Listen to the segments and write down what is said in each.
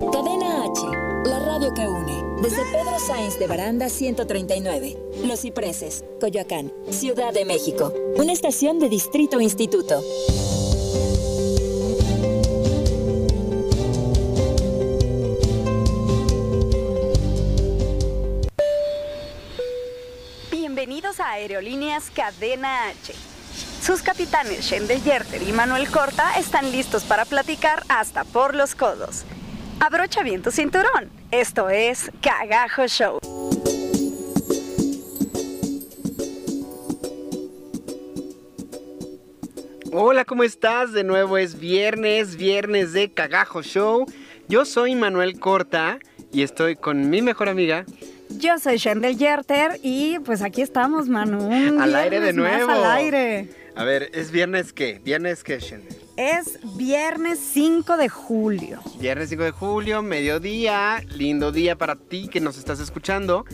Cadena H, la radio que une. Desde Pedro Sáenz de Baranda 139, Los Cipreses, Coyoacán, Ciudad de México. Una estación de Distrito Instituto. Bienvenidos a Aerolíneas Cadena H. Sus capitanes Shendel Yerter y Manuel Corta están listos para platicar hasta por los codos. Abrocha bien tu cinturón. Esto es Cagajo Show. Hola, ¿cómo estás? De nuevo es viernes, viernes de Cagajo Show. Yo soy Manuel Corta y estoy con mi mejor amiga. Yo soy Shendel Yerter y pues aquí estamos, Manu. un Al aire de nuevo. Al aire. A ver, ¿es viernes qué? ¿Viernes qué, Shendel? Es viernes 5 de julio. Viernes 5 de julio, mediodía, lindo día para ti que nos estás escuchando.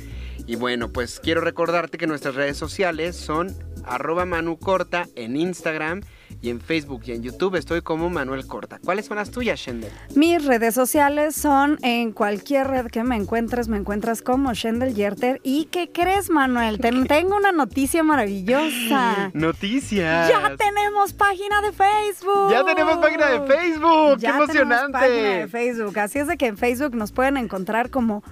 Y bueno, pues quiero recordarte que nuestras redes sociales son arroba Manu Corta en Instagram y en Facebook y en YouTube estoy como Manuel Corta. ¿Cuáles son las tuyas, Shendel? Mis redes sociales son en cualquier red que me encuentres, me encuentras como Shendel Yerter. ¿Y qué crees, Manuel? Te- tengo una noticia maravillosa. Noticias. Ya tenemos página de Facebook. Ya tenemos página de Facebook. Ya ¡Qué emocionante! Tenemos página de Facebook. Así es de que en Facebook nos pueden encontrar como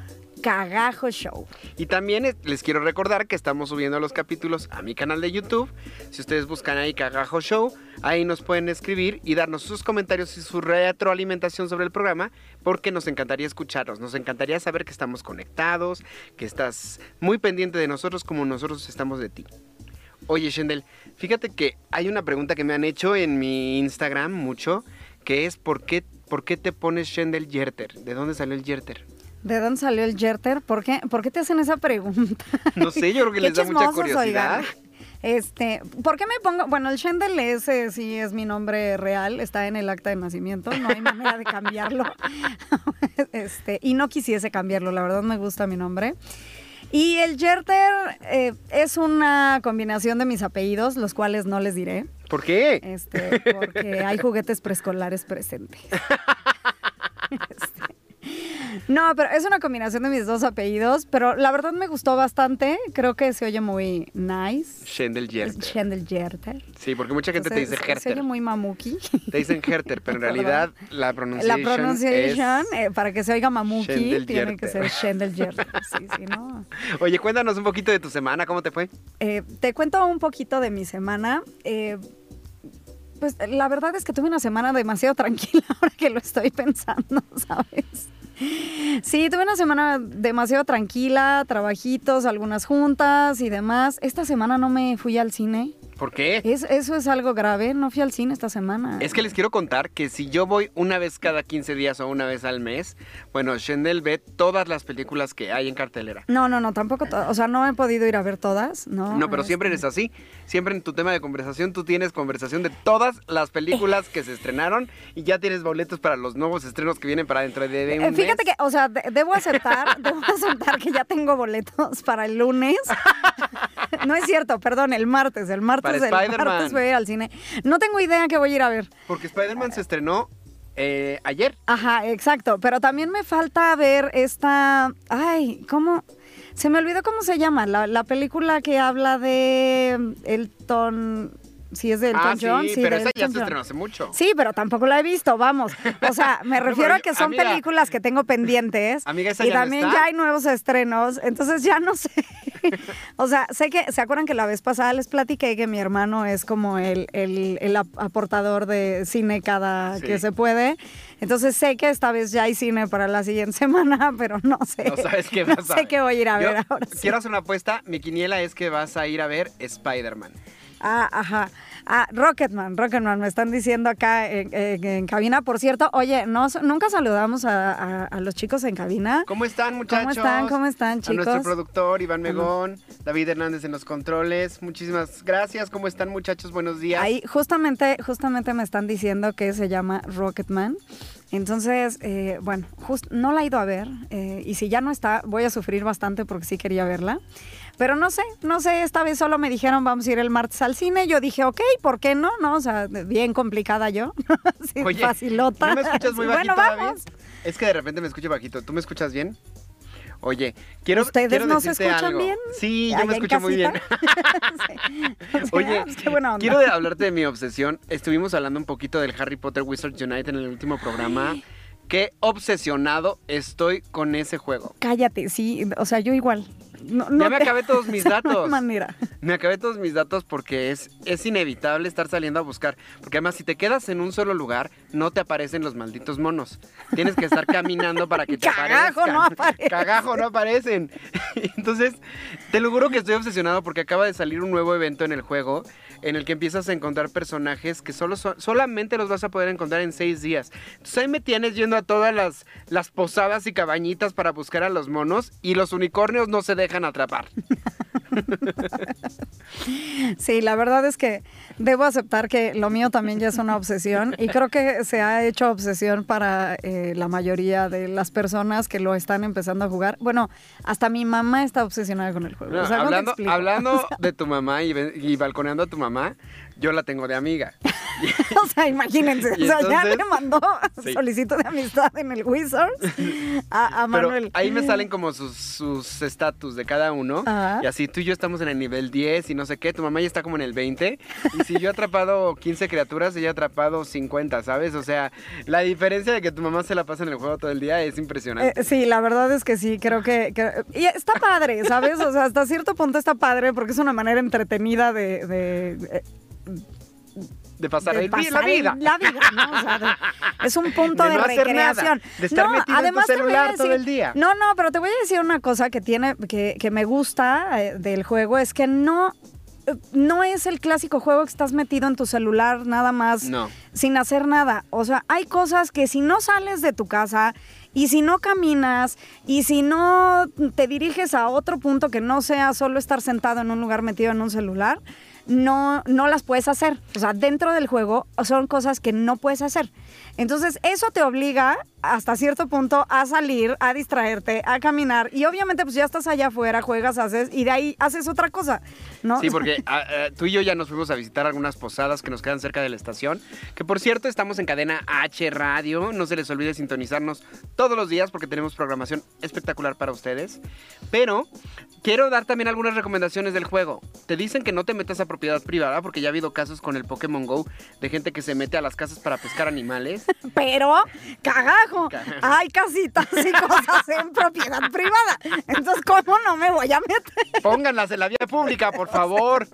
Cagajo Show. Y también les quiero recordar que estamos subiendo los capítulos a mi canal de YouTube. Si ustedes buscan ahí Cagajo Show, ahí nos pueden escribir y darnos sus comentarios y su retroalimentación sobre el programa, porque nos encantaría escucharlos. Nos encantaría saber que estamos conectados, que estás muy pendiente de nosotros como nosotros estamos de ti. Oye, Shendel, fíjate que hay una pregunta que me han hecho en mi Instagram mucho, que es ¿por qué, por qué te pones Shendel Yerter? ¿De dónde salió el Yerter? ¿De dónde salió el Yerter? ¿Por qué, ¿Por qué te hacen esa pregunta? No sé, yo creo que les da mucha curiosidad. oigan. Este, ¿por qué me pongo? Bueno, el Shendel ese sí es mi nombre real, está en el acta de nacimiento, no hay manera de cambiarlo. Este, y no quisiese cambiarlo, la verdad me gusta mi nombre. Y el Yerter eh, es una combinación de mis apellidos, los cuales no les diré, ¿Por qué? este, porque hay juguetes preescolares presentes. No, pero es una combinación de mis dos apellidos, pero la verdad me gustó bastante. Creo que se oye muy nice. Shendel Yerter. Sí, porque mucha gente te dice Entonces, Se Herter. oye muy mamuki. Te dicen Herter, pero en realidad la La pronunciación es... eh, para que se oiga mamuki, tiene que ser Shendel Yerter. Sí, sí, ¿no? Oye, cuéntanos un poquito de tu semana, ¿cómo te fue? Eh, te cuento un poquito de mi semana. Eh, pues la verdad es que tuve una semana demasiado tranquila ahora que lo estoy pensando, ¿sabes? Sí, tuve una semana demasiado tranquila, trabajitos, algunas juntas y demás. Esta semana no me fui al cine. ¿Por qué? Es- eso es algo grave, no fui al cine esta semana. Es que les quiero contar que si yo voy una vez cada 15 días o una vez al mes, bueno, Shendel ve todas las películas que hay en cartelera. No, no, no, tampoco, o sea, no he podido ir a ver todas, ¿no? No, pero siempre eres así. Siempre en tu tema de conversación tú tienes conversación de todas las películas que se estrenaron y ya tienes boletos para los nuevos estrenos que vienen para dentro de, de un Eh, Fíjate mes. que, o sea, de- debo aceptar, debo aceptar que ya tengo boletos para el lunes. No es cierto, perdón, el martes, el martes, Para el Spider-Man. martes voy a ir al cine. No tengo idea que voy a ir a ver. Porque Spider-Man se estrenó eh, ayer. Ajá, exacto, pero también me falta ver esta, ay, ¿cómo? Se me olvidó cómo se llama, la, la película que habla de Elton, si es de Elton ah, John, sí, sí, pero esa ya se estrenó hace mucho. Sí, pero tampoco la he visto, vamos. O sea, me No, refiero a que son amiga. películas que tengo pendientes. Amiga, esa y ya no también está. ya hay nuevos estrenos, entonces ya no sé. o sea, sé que, ¿se acuerdan que la vez pasada les platiqué que mi hermano es como el, el- el ap- aportador de cine cada Sí. que se puede? Entonces sé que esta vez ya hay cine para la siguiente semana, pero no sé. No sabes qué No vas a sé ver. qué voy a ir a Yo ver ahora. sí. Quiero hacer una apuesta. Mi quiniela es que vas a ir a ver Spider-Man. Ah, ajá. Ah, Rocketman, Rocketman, me están diciendo acá en, en- en cabina. Por cierto, oye, no, nunca saludamos a, a- a los chicos en cabina. ¿Cómo están, muchachos? están? ¿Cómo están, A nuestro chicos? productor, Iván Megón, David Hernández en los controles. Muchísimas gracias. ¿Cómo están, muchachos? Buenos días. Ahí justamente, justamente me están diciendo que se llama Rocketman. Entonces, eh, bueno, just, no la he ido a ver eh, y si ya no está, voy a sufrir bastante porque sí quería verla. Pero no sé, no sé, esta vez solo me dijeron vamos a ir el martes al cine. Yo dije, ok, ¿por qué no? No, o sea, bien complicada yo. sí, Oye, facilota. ¿no me escuchas muy bajito, Bueno, David? vamos. Es que de repente me escucho bajito. ¿Tú me escuchas bien? Oye, quiero ¿Ustedes quiero no se escuchan algo. bien? Sí, yo me escucho muy bien. casita. Sí. O sea, Oye, pues, qué buena onda. quiero de- hablarte de mi obsesión. Estuvimos hablando un poquito del Harry Potter Wizards Unite en el último programa. Qué obsesionado estoy con ese juego. Cállate, sí, o sea, yo igual. No, no ya me te- acabé todos mis no hay datos. manera. Me acabé todos mis datos porque es, es inevitable estar saliendo a buscar. Porque además, si te quedas en un solo lugar, no te aparecen los malditos monos. Tienes que estar caminando para que te Cagajo, aparezcan. no aparecen. Cagajo, no aparecen. Entonces, te lo juro que estoy obsesionado porque acaba de salir un nuevo evento en el juego en el que empiezas a encontrar personajes que solo solamente los vas a poder encontrar en seis días. Entonces ahí me tienes yendo a todas las, las posadas y cabañitas para buscar a los monos y los unicornios no se dejan atrapar. Sí, la verdad es que debo aceptar que lo mío también ya es una obsesión y creo que se ha hecho obsesión para eh, la mayoría de las personas que lo están empezando a jugar. Bueno, hasta mi mamá está obsesionada con el juego. No, O sea, ¿cómo te hablando hablando de tu mamá y balconeando a tu mamá, yo la tengo de amiga. o sea, imagínense, o sea, ya me mandó Sí. solicitud de amistad en el Wizards a, a Pero Manuel. ahí me salen como sus sus estatus de cada uno. Ajá. Y así tú y yo estamos en el nivel 10 y no sé qué. Tu mamá ya está como en el 20. Y si yo he atrapado 15 criaturas, ella ha atrapado 50, ¿sabes? O sea, la diferencia de que tu mamá se la pasa en el juego todo el día es impresionante. Eh, sí, la verdad es que sí, creo que, que- y está padre, ¿sabes? O sea, hasta cierto punto está padre porque es una manera entretenida de, de- de- de pasar, de el pasar la vida. La vida, ¿no? O sea, de- es un punto De de, no hacer nada, recreación. de estar no, metido en tu además voy a celular todo decir- el día. No, no, pero te voy a decir una cosa que tiene, que, que me gusta eh, del juego, es que no, eh, no es el clásico juego que estás metido en tu celular nada más No. sin hacer nada. O sea, hay cosas que si no sales de tu casa y si no caminas y si no te diriges a otro punto que no sea solo estar sentado en un lugar metido en un celular, no, no las puedes hacer. O sea, dentro del juego son cosas que no puedes hacer. Entonces, eso te obliga hasta cierto punto a salir, a distraerte, a caminar. Y obviamente, pues ya estás allá afuera, juegas, haces, y de ahí haces otra cosa, ¿no? Sí, porque ah, ah, tú y yo ya nos fuimos a visitar algunas posadas que nos quedan cerca de la estación. Que por cierto, estamos en cadena H Radio. No se les olvide sintonizarnos todos los días porque tenemos programación espectacular para ustedes. Pero quiero dar también algunas recomendaciones del juego. Te dicen que no te metas a propiedad privada porque ya ha habido casos con el Pokémon Go de gente que se mete a las casas para pescar animales. Pero, cagajo, Hay casitas y cosas en propiedad privada. Entonces, ¿cómo no me voy a meter? Pónganlas en la vía pública, por favor.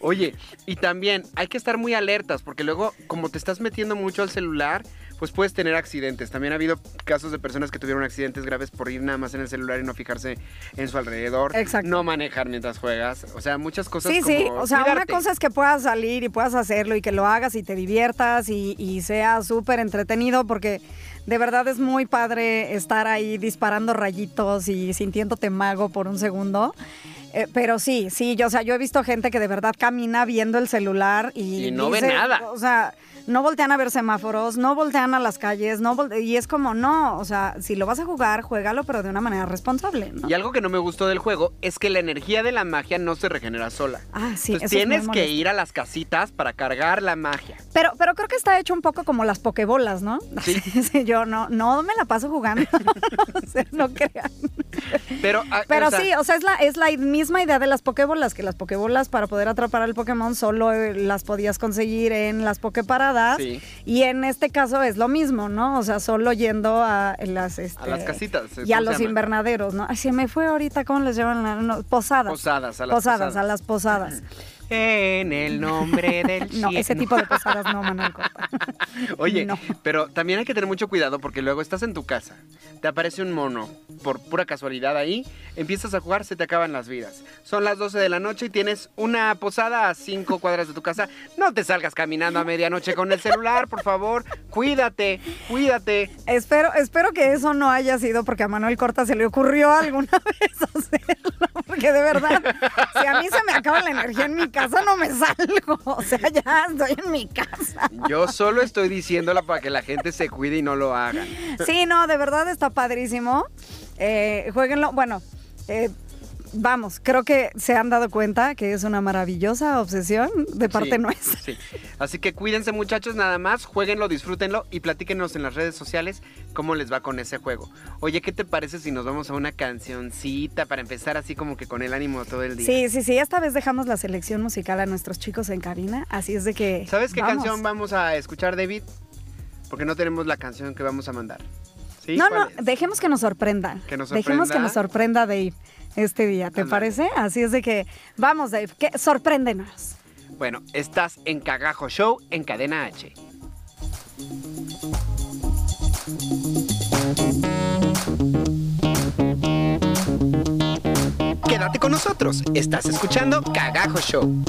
Oye, y también hay que estar muy alertas porque luego, como te estás metiendo mucho al celular, pues puedes tener accidentes. También ha habido casos de personas que tuvieron accidentes graves por ir nada más en el celular y no fijarse en su alrededor. Exacto. No manejar mientras juegas. O sea, muchas cosas Sí, como sí, o sea, una cosa es que puedas salir y puedas hacerlo y que lo hagas y te diviertas y, y sea súper entretenido porque de verdad es muy padre estar ahí disparando rayitos y sintiéndote mago por un segundo. Eh, pero sí, sí, yo, o sea, yo he visto gente que de verdad camina viendo el celular y, Y no ve nada. O sea, no voltean a ver semáforos, no voltean a las calles, no y es como, no, o sea, si lo vas a jugar, juégalo, pero de una manera responsable, ¿no? Y algo que no me gustó del juego es que la energía de la magia no se regenera sola. Ah, sí, Entonces es tienes que ir a las casitas para cargar la magia. Pero, pero creo que está hecho un poco como las pokebolas, ¿no? Sí. Sí, yo no, no me la paso jugando. O sea, no crean. Pero, ah, Pero o sea, sí, o sea, es la, es la misma idea de las pokebolas, que las pokebolas para poder atrapar al Pokémon solo eh, las podías conseguir en las pokeparadas. Sí. Y en este caso es lo mismo, ¿no? O sea, solo yendo a las, este, A las casitas, Y a ¿cómo se los invernaderos, ¿no? Ay, se me fue ahorita, ¿cómo les llaman? la- no, posadas. Posadas, a las posadas. posadas. a las posadas. En el nombre del No, cielo. ese tipo de posadas no, Manuel Corta. Oye, No. pero también hay que tener mucho cuidado porque luego estás en tu casa, te aparece un mono, por pura casualidad ahí, empiezas a jugar, se te acaban las vidas. Son las 12 de la noche y tienes una posada a 5 cuadras de tu casa. No te salgas caminando a medianoche con el celular, por favor. Cuídate, cuídate. Espero, espero que eso no haya sido porque a Manuel Corta se le ocurrió alguna vez hacerlo. porque de verdad, si a mí se me acaba la energía en mi casa, no me salgo. O sea, ya estoy en mi casa. Yo solo estoy diciéndola para que la gente se cuide y no lo haga. Sí, no, de verdad está padrísimo. Eh, jueguenlo. Bueno, eh, vamos, creo que se han dado cuenta que es una maravillosa obsesión de parte Sí, nuestra. Sí. Así que cuídense muchachos, nada más, jueguenlo, disfrútenlo y platíquenos en las redes sociales cómo les va con ese juego. Oye, ¿qué te parece si nos vamos a una cancioncita para empezar así como que con el ánimo todo el día? Sí, sí, sí, esta vez dejamos la selección musical a nuestros chicos en cabina, así es de que... ¿Sabes qué vamos. canción vamos a escuchar, David? Porque no tenemos la canción que vamos a mandar. ¿Sí? No, ¿Cuál no, es? dejemos que nos sorprenda. Que nos Dejemos que nos sorprenda Dave este día, ¿te parece? Así es de que, vamos Dave, que sorpréndenos. Bueno, estás en Cagajo Show en Cadena H. Quédate con nosotros. Estás escuchando Cagajo Show.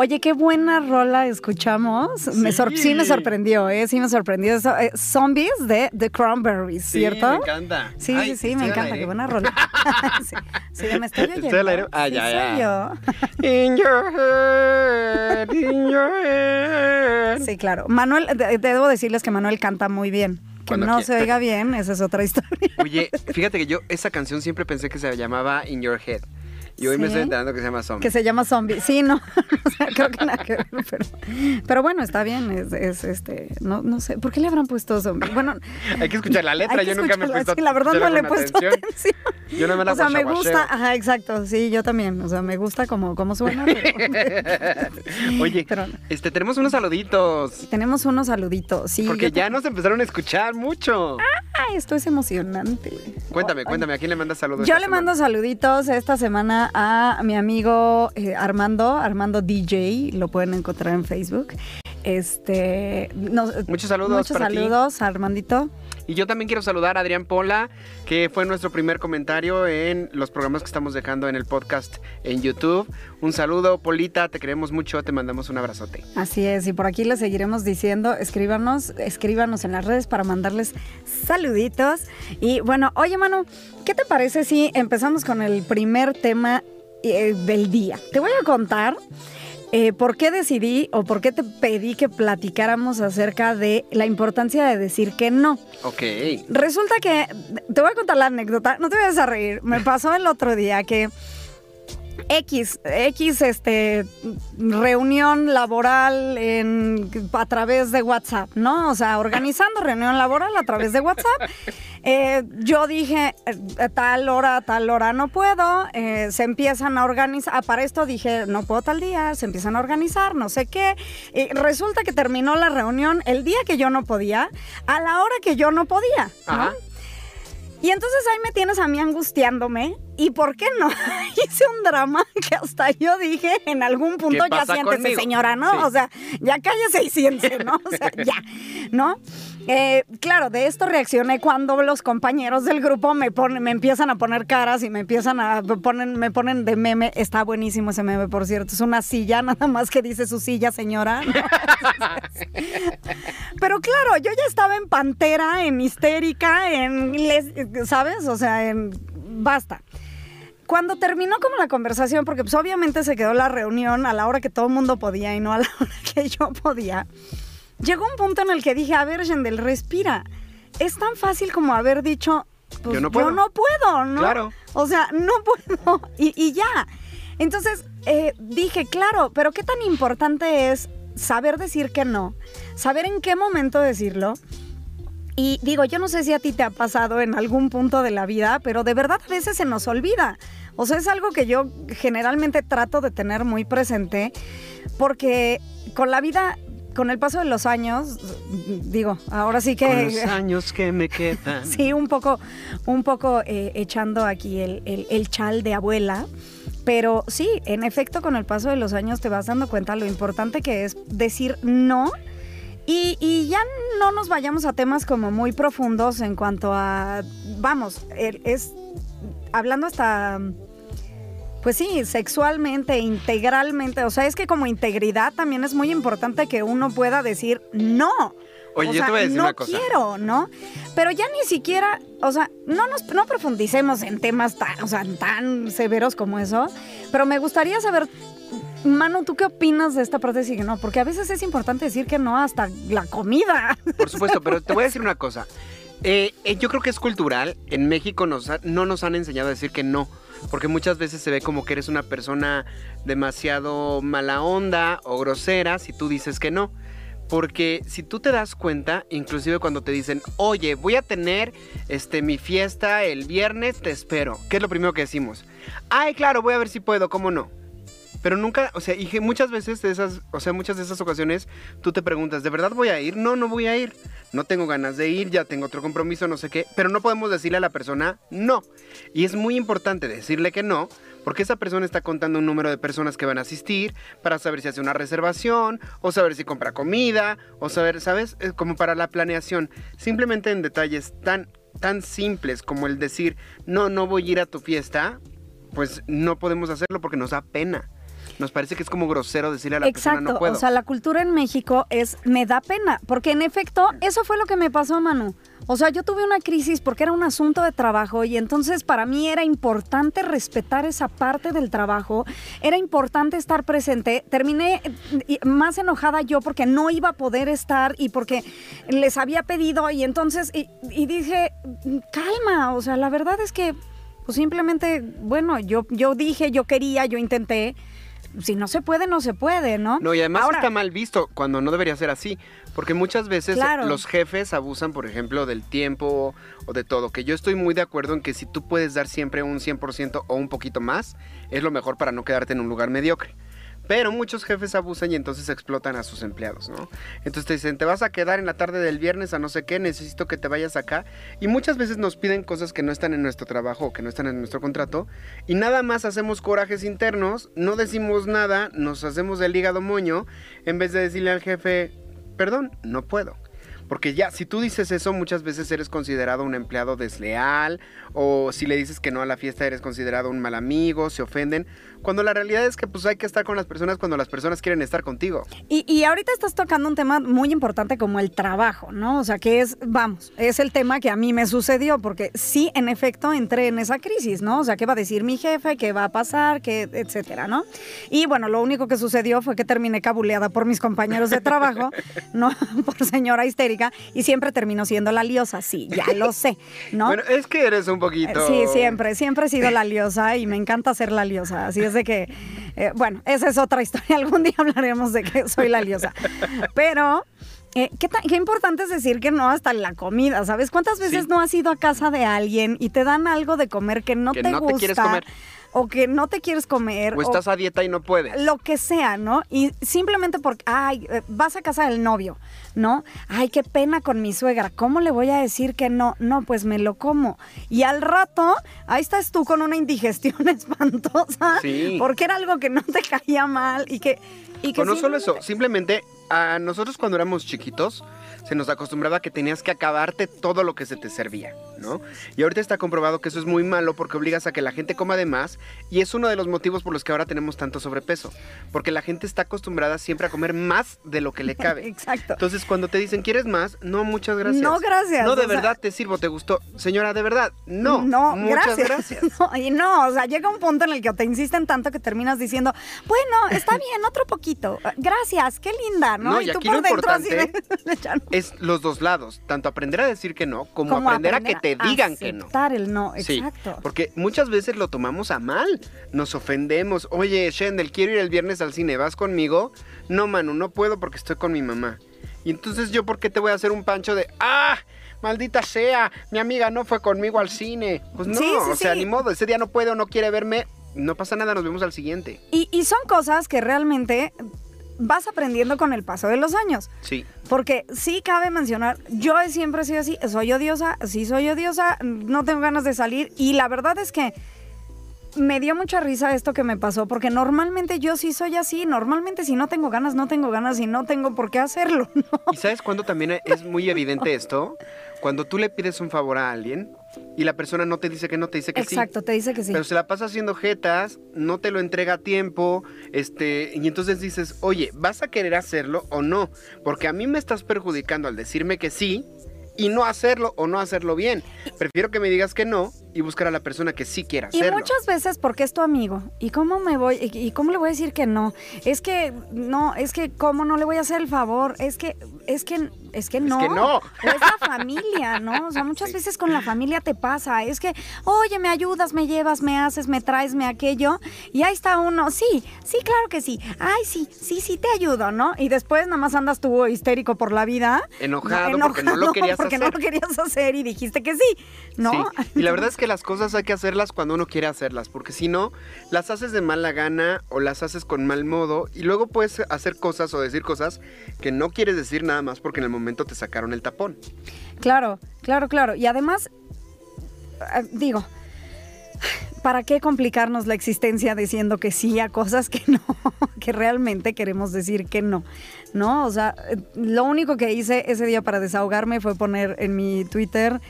Oye, qué buena rola escuchamos. Me sor- sí me Sí. sorprendió, ¿eh? Sí me sorprendió. Eso, eh, Zombies de The Cranberries, ¿cierto? Sí, me encanta. Sí, Ay, sí, sí, estoy me encanta, qué buena rola. sí, sí, me estoy Estoy oyendo. al aire. Ah, Sí, ya, soy ya. yo. In your head, in your head. Sí, claro. Manuel, de- debo decirles que Manuel canta muy bien. Que Cuando no quiera. se oiga bien, esa es otra historia. Oye, fíjate que yo esa canción siempre pensé que se llamaba In Your Head. Y hoy me estoy enterando que se llama Zombie. Que se llama Zombie. Sí, no, o sea, creo que nada que ver, pero, pero bueno, está bien, es, es, este, no, no sé, ¿por qué le habrán puesto Zombie? Bueno, Hay que escuchar la letra, yo nunca me he puesto sí, la verdad no le he puesto atención. atención. Yo no me la O sea, me gusta, ajá, exacto, sí, yo también, o sea, me gusta como, como suena, pero, Oye, pero este, tenemos unos saluditos. tenemos unos saluditos, sí. Porque ya nos empezaron a escuchar mucho. Ay, esto es emocionante. Cuéntame, cuéntame, ¿a quién le mandas saludos? Yo le semana? mando saluditos esta semana a mi amigo eh, Armando, Armando DJ, lo pueden encontrar en Facebook. Este, no- Muchos saludos Muchos para ti. saludos, Armandito. Y yo también quiero saludar a Adrián Pola, que fue nuestro primer comentario en los programas que estamos dejando en el podcast en YouTube. Un saludo, Polita, te queremos mucho, te mandamos un abrazote. Así es, y por aquí les seguiremos diciendo, escríbanos, escríbanos en las redes para mandarles saluditos. Y bueno, oye Manu, ¿qué te parece si empezamos con el primer tema eh, del día? Te voy a contar eh, por qué decidí o por qué te pedí que platicáramos acerca de la importancia de decir que no. Ok. Resulta que, te voy a contar la anécdota, no te vayas a reír, me pasó el otro día que X, X, este, reunión laboral en, a través de WhatsApp, ¿no? O sea, organizando reunión laboral a través de WhatsApp. Eh, yo dije, eh, tal hora, tal hora no puedo, eh, se empiezan a organizar, ah, para esto dije, no puedo tal día, se empiezan a organizar, no sé qué. Y resulta que terminó la reunión el día que yo no podía, a la hora que yo no podía. Y entonces ahí me tienes a mí angustiándome. ¿Y por qué no? Hice un drama que hasta yo dije en algún punto, ¿Qué ya siéntese, conmigo? señora, ¿no? Sí. O sea, ya cállese y siéntese, ¿no? O sea, ya, ¿no? Eh, claro, de esto reaccioné cuando los compañeros del grupo me ponen, me empiezan a poner caras y me empiezan a ponen, me ponen de meme. Está buenísimo ese meme, por cierto. Es una silla, nada más que dice su silla, señora. Pero claro, yo ya estaba en pantera, en histérica, en, ¿sabes? O sea, basta. Cuando terminó como la conversación, porque pues obviamente se quedó la reunión a la hora que todo el mundo podía y no a la hora que yo podía, llegó un punto en el que dije, a ver, Yendel, respira. Es tan fácil como haber dicho, pues, Yo no puedo. puedo, ¿no? Claro. O sea, no puedo y, y ya. Entonces eh, dije, claro, pero qué tan importante es saber decir que no, saber en qué momento decirlo. Y digo, yo no sé si a ti te ha pasado en algún punto de la vida, pero de verdad a veces se nos olvida. O sea, es algo que yo generalmente trato de tener muy presente, porque con la vida, con el paso de los años, digo, ahora sí que... Con los años que me quedan. Sí, un poco, un poco eh, echando aquí el, el- el chal de abuela. Pero sí, en efecto, con el paso de los años te vas dando cuenta lo importante que es decir no. Y, y ya no nos vayamos a temas como muy profundos en cuanto a, vamos, es hablando hasta, pues sí, sexualmente, integralmente. O sea, es que como integridad también es muy importante que uno pueda decir no. Oye, o yo te voy a decir no una cosa. quiero, ¿no? Pero ya ni siquiera, o sea, no nos no profundicemos en temas tan, o sea, tan severos como eso, pero me gustaría saber Manu, ¿tú qué opinas de esta parte de decir que no? Porque a veces es importante decir que no hasta la comida. Por supuesto, pero te voy a decir una cosa. Eh, eh, yo creo que es cultural. En México nos ha- no nos han enseñado a decir que no. Porque muchas veces se ve como que eres una persona demasiado mala onda o grosera si tú dices que no. Porque si tú te das cuenta, inclusive cuando te dicen, oye, voy a tener este, mi fiesta el viernes, te espero. ¿Qué es lo primero que decimos? Ay, claro, voy a ver si puedo, ¿cómo no? Pero nunca, o sea, y muchas veces de esas, o sea, muchas de esas ocasiones tú te preguntas, ¿de verdad voy a ir? No, no voy a ir. No tengo ganas de ir, ya tengo otro compromiso, no sé qué. Pero no podemos decirle a la persona no. Y es muy importante decirle que no, porque esa persona está contando un número de personas que van a asistir para saber si hace una reservación, o saber si compra comida, o saber, ¿sabes? Como para la planeación. Simplemente en detalles tan, tan simples como el decir, no, no voy a ir a tu fiesta, pues no podemos hacerlo porque nos da pena. Nos parece que es como grosero decirle a la persona Exacto, no puedo. o sea, la cultura en México es me da pena, porque en efecto eso fue lo que me pasó, Manu. O sea, yo tuve una crisis porque era un asunto de trabajo y entonces para mí era importante respetar esa parte del trabajo, era importante estar presente. Terminé eh, más enojada yo porque no iba a poder estar y porque les había pedido y entonces y, y dije, calma, o sea, la verdad es que pues simplemente, bueno, yo, yo dije, yo quería, yo intenté. Si no se puede, no se puede, ¿no? No, y además Ahora, está mal visto cuando no debería ser así. Porque muchas veces Claro. los jefes abusan, por ejemplo, del tiempo o de todo. Que yo estoy muy de acuerdo en que si tú puedes dar siempre un 100% o un poquito más, es lo mejor para no quedarte en un lugar mediocre. Pero muchos jefes abusan y entonces explotan a sus empleados, ¿no? Entonces te dicen, te vas a quedar en la tarde del viernes a no sé qué, necesito que te vayas acá. Y muchas veces nos piden cosas que no están en nuestro trabajo o que no están en nuestro contrato. Y nada más hacemos corajes internos, no decimos nada, nos hacemos el hígado moño, en vez de decirle al jefe, perdón, no puedo. Porque ya, si tú dices eso, muchas veces eres considerado un empleado desleal, o si le dices que no a la fiesta, eres considerado un mal amigo, se ofenden. Cuando la realidad es que pues hay que estar con las personas cuando las personas quieren estar contigo. Y, y ahorita estás tocando un tema muy importante como el trabajo, ¿no? O sea, que es, vamos, es el tema que a mí me sucedió, porque sí, en efecto, entré en esa crisis, ¿no? O sea, ¿qué va a decir mi jefe? ¿Qué va a pasar? ¿Qué, etcétera, ¿no? Y bueno, lo único que sucedió fue que terminé cabuleada por mis compañeros de trabajo, ¿no? Por señora histérica, y siempre terminó siendo la liosa, sí, ya lo sé, ¿no? Bueno, es que eres un poquito... Sí, siempre, siempre he sido la liosa y me encanta ser la liosa. Así es de que, eh, bueno, esa es otra historia. Algún día hablaremos de que soy la liosa. Pero, eh, ¿qué, tan- qué importante es decir que no hasta la comida, ¿sabes? ¿Cuántas veces Sí. no has ido a casa de alguien y te dan algo de comer que no Que te no te gusta? quieres comer. O que no te quieres comer. O estás a dieta y no puedes. Lo que sea, ¿no? Y simplemente porque, ay, eh, vas a casa del novio, ¿no? Ay, qué pena con mi suegra. ¿Cómo le voy a decir que no? No, pues me lo como. Y al rato, ahí estás tú con una indigestión espantosa. Sí. Porque era algo que no te caía mal y que. Y que no solo eso, simplemente a nosotros cuando éramos chiquitos se nos acostumbraba que tenías que acabarte todo lo que se te servía, ¿no? Y ahorita está comprobado que eso es muy malo porque obligas a que la gente coma de más y es uno de los motivos por los que ahora tenemos tanto sobrepeso, porque la gente está acostumbrada siempre a comer más de lo que le cabe. Exacto. Entonces cuando te dicen, ¿quieres más? No, muchas gracias. No, gracias, No, de sea- verdad te sirvo, te gustó. Señora, de verdad, no. No, muchas gracias. gracias. No, y no, o sea, llega un punto en el que te insisten tanto que terminas diciendo, bueno, está bien, otro poquito. Gracias, qué linda, ¿no? No, y y tú aquí por lo dentro así de, importante. Es los dos lados, tanto aprender a decir que no, como, Como aprender, a que te digan que no. aceptar el no, Sí, exacto. porque muchas veces lo tomamos a mal, nos ofendemos. Oye, Shendel, quiero ir el viernes al cine, ¿vas conmigo? No, Manu, no puedo porque estoy con mi mamá. Y entonces yo, ¿por qué te voy a hacer un pancho de, ah, maldita sea, mi amiga no fue conmigo al cine? Pues no, Sí, sí, o sea, sí. ni modo, ese día no puede o no quiere verme, no pasa nada, nos vemos al siguiente. Y, y son cosas que realmente vas aprendiendo con el paso de los años. Sí. Porque sí cabe mencionar, yo siempre he sido así, soy odiosa, sí soy odiosa, no tengo ganas de salir y la verdad es que me dio mucha risa esto que me pasó, porque normalmente yo sí soy así, normalmente si no tengo ganas, no tengo ganas y no tengo por qué hacerlo. ¿no? ¿Y sabes cuándo también es muy evidente esto? Cuando tú le pides un favor a alguien y la persona no te dice que no, te dice que sí. Exacto, te dice que sí. Pero se la pasa haciendo jetas, no te lo entrega a tiempo, este, y entonces dices, oye, ¿vas a querer hacerlo o no? Porque a mí me estás perjudicando al decirme que sí y no hacerlo o no hacerlo bien. Prefiero que me digas que no y buscar a la persona que sí quiera Y hacerlo. muchas veces porque es tu amigo. ¿Y cómo me voy? ¿Y y cómo le voy a decir que no? Es que no, es que cómo no le voy a hacer el favor. Es que es que es que no. que no. Es la familia, ¿no? O sea, muchas Sí. veces con la familia te pasa. Es que, oye, me ayudas, me llevas, me haces, me traes, me aquello. Y ahí está uno. Sí, sí, claro que sí. Ay, sí, sí, sí te ayudo, ¿no? Y después nada más andas tú histérico por la vida. Enojado porque no lo querías porque no hacer. lo querías hacer y dijiste que sí, ¿no? Sí, Y la verdad es que las cosas hay que hacerlas cuando uno quiere hacerlas, porque si no, las haces de mala gana o las haces con mal modo y luego puedes hacer cosas o decir cosas que no quieres decir nada más porque en el momento te sacaron el tapón. Claro, claro, claro. Y además, eh, digo, ¿para qué complicarnos la existencia diciendo que sí a cosas que no, que realmente queremos decir que no? ¿No? O sea, lo único que hice ese día para desahogarme fue poner en mi Twitter.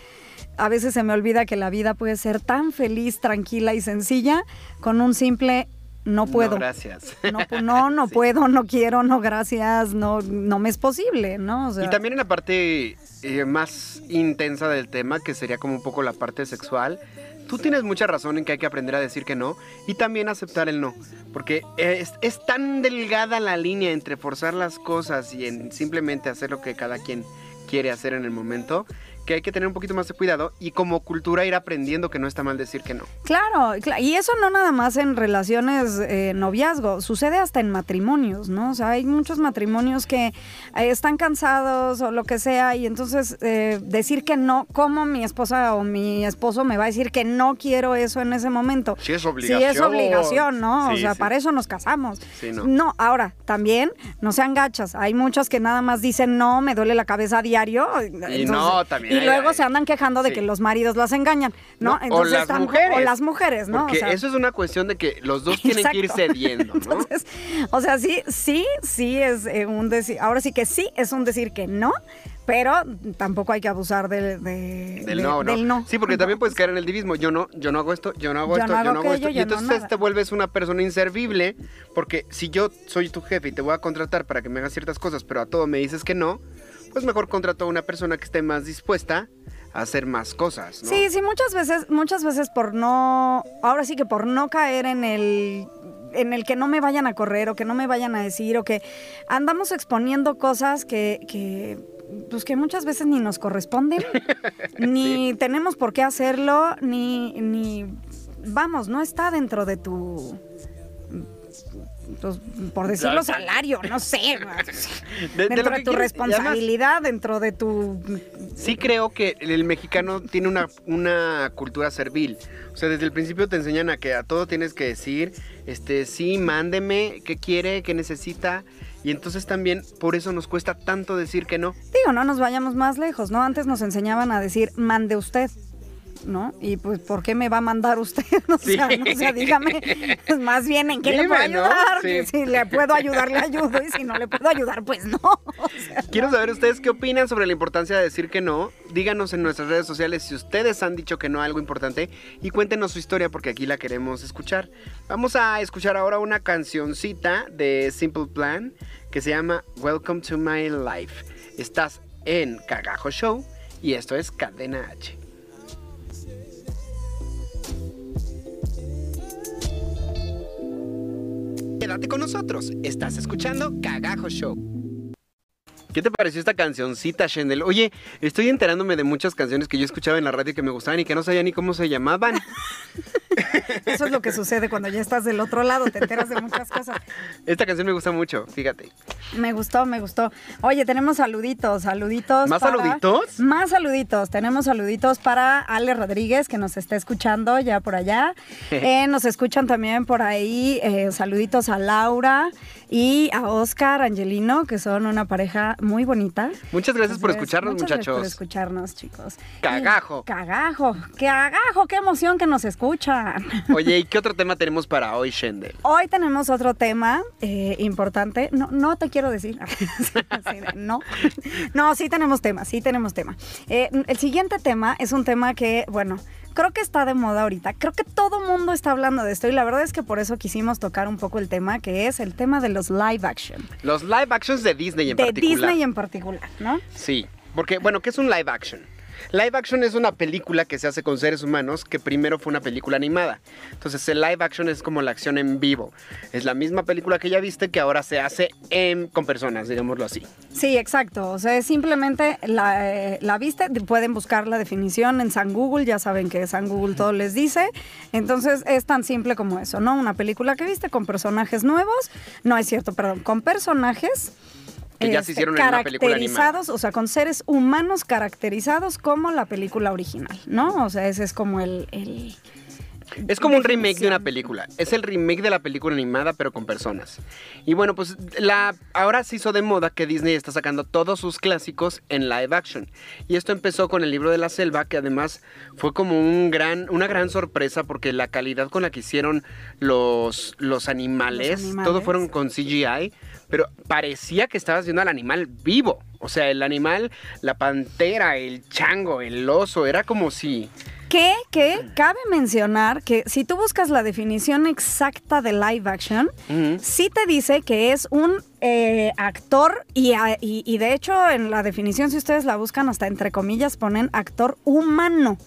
A veces se me olvida que la vida puede ser tan feliz, tranquila y sencilla con un simple no puedo. No, gracias. No, no, no Sí. puedo, no quiero, no gracias, no, no me es posible, ¿no? O sea, Y también en la parte eh, más intensa del tema, que sería como un poco la parte sexual, tú tienes mucha razón en que hay que aprender a decir que no y también aceptar el no. Porque es, es tan delgada la línea entre forzar las cosas y en simplemente hacer lo que cada quien quiere hacer en el momento, que hay que tener un poquito más de cuidado y como cultura ir aprendiendo que no está mal decir que no. Claro, cla- y eso no nada más en relaciones eh, noviazgo, sucede hasta en matrimonios, ¿no? O sea, hay muchos matrimonios que eh, están cansados o lo que sea y entonces eh, decir que no, ¿cómo mi esposa o mi esposo me va a decir que no quiero eso en ese momento? Sí, es Sí, obligación. es obligación, ¿no? o Sí, sea, sí. para eso nos casamos. Sí, no. ahora, también no sean gachas. Hay muchos que nada más dicen no, me duele la cabeza a diario. Y no, también Y hay- luego se andan quejando de sí. que los maridos las engañan, ¿no? No, o las mujeres. O las mujeres, ¿no? O Porque sea, eso es una cuestión de que los dos tienen que ir cediendo, ¿no? Entonces, o sea, sí, sí, sí es eh, un decir, ahora sí que sí es un decir que no, pero tampoco hay que abusar del, de- Del de- no, no. Sí, porque también puedes caer en el divismo. Yo no, yo no hago esto, yo no hago Yo esto, no yo no hago esto. Y yo entonces te vuelves una persona inservible, porque si yo soy tu jefe y te voy a contratar para que me hagas ciertas cosas, pero a todo me dices que no, pues mejor contrato a una persona que esté más dispuesta a hacer más cosas, ¿no? Sí, sí, muchas veces, muchas veces por no, ahora sí que por no caer en el en el que no me vayan a correr o que no me vayan a decir o que andamos exponiendo cosas que, que pues que muchas veces ni nos corresponden, ni tenemos por qué hacerlo, ni, ni vamos, no está dentro de tu pues, por decirlo salario, no sé, De- de dentro de, tu quieres. Y además, responsabilidad, dentro de tu Sí creo que el mexicano tiene una, una cultura servil. O sea, desde el principio te enseñan a que a todo tienes que decir, este, sí, mándeme, qué quiere, qué necesita. Y entonces también por eso nos cuesta tanto decir que no. Digo, no nos vayamos más lejos, ¿no? Antes nos enseñaban a decir, mande usted, ¿no? Y pues, ¿por qué me va a mandar usted? O Sí. sea, no, o sea, dígame, pues más bien, ¿en qué le Dime, puedo ¿no? ayudar? Sí. Si le puedo ayudar, le ayudo, y si no le puedo ayudar, pues no. O sea, Quiero saber ustedes qué opinan sobre la importancia de decir que no. Díganos en nuestras redes sociales si ustedes han dicho que no a algo importante y cuéntenos su historia porque aquí la queremos escuchar. Vamos a escuchar ahora una cancioncita de Simple Plan que se llama Welcome to My Life. Estás en Cagajo Show y esto es Cadena H. Quédate con nosotros. Estás escuchando Cagajo Show. ¿Qué te pareció esta cancioncita, Shendel? Oye, estoy enterándome de muchas canciones que yo escuchaba en la radio que me gustaban y que no sabía ni cómo se llamaban. eso es lo que sucede cuando ya estás del otro lado, te enteras de muchas cosas. Esta canción me gusta mucho, fíjate. Me gustó, me gustó. Oye, tenemos saluditos, saluditos. ¿Más para- saluditos? Más saluditos. Tenemos saluditos para Ale Rodríguez, que nos está escuchando ya por allá. Eh, nos escuchan también por ahí eh, saluditos a Laura y a Oscar Angelino, que son una pareja muy bonita. Muchas gracias por escucharnos, muchas gracias muchachos. por escucharnos, chicos. Cagajo. Y- cagajo. Qué agajo, qué emoción que nos escuchan. Oye, ¿y qué otro tema tenemos para hoy, Shendel? Hoy tenemos otro tema eh, importante. No, no te quiero decir. no. No, sí tenemos tema, sí tenemos tema. Eh, el siguiente tema es un tema que, bueno, creo que está de moda ahorita. Creo que todo mundo está hablando de esto y la verdad es que por eso quisimos tocar un poco el tema, que es el tema de los live action. Los live actions de Disney en de particular. Disney en particular, ¿no? Sí, porque, bueno, ¿qué es un live action? Live action es una película que se hace con seres humanos que primero fue una película animada. Entonces el live action es como la acción en vivo. Es la misma película que ya viste que ahora se hace en- con personas, digámoslo así. Sí, exacto. O sea, simplemente la, eh, la viste, pueden buscar la definición en San Google, ya saben que San Google todo les dice. Entonces es tan simple como eso, ¿no? Una película que viste con personajes nuevos, no es cierto, perdón, con personajes. Que ya se hicieron en una película caracterizados, o sea, con seres humanos caracterizados como la película original, ¿no? O sea, ese es como el... el- Es como un remake de una película. Es el remake de la película animada, pero con personas. Y bueno, pues la, ahora se hizo de moda que Disney está sacando todos sus clásicos en live action. Y esto empezó con el libro de la selva, que además fue como un gran, una gran sorpresa porque la calidad con la que hicieron los, los animales, Los animales. todo fueron con CGI, pero parecía que estabas viendo al animal vivo. O sea, el animal, la pantera, el chango, el oso, era como si... Que, que cabe mencionar que si tú buscas la definición exacta de live action, sí te dice que es un eh, actor y, y- y de hecho en la definición, si ustedes la buscan, hasta entre comillas ponen actor humano.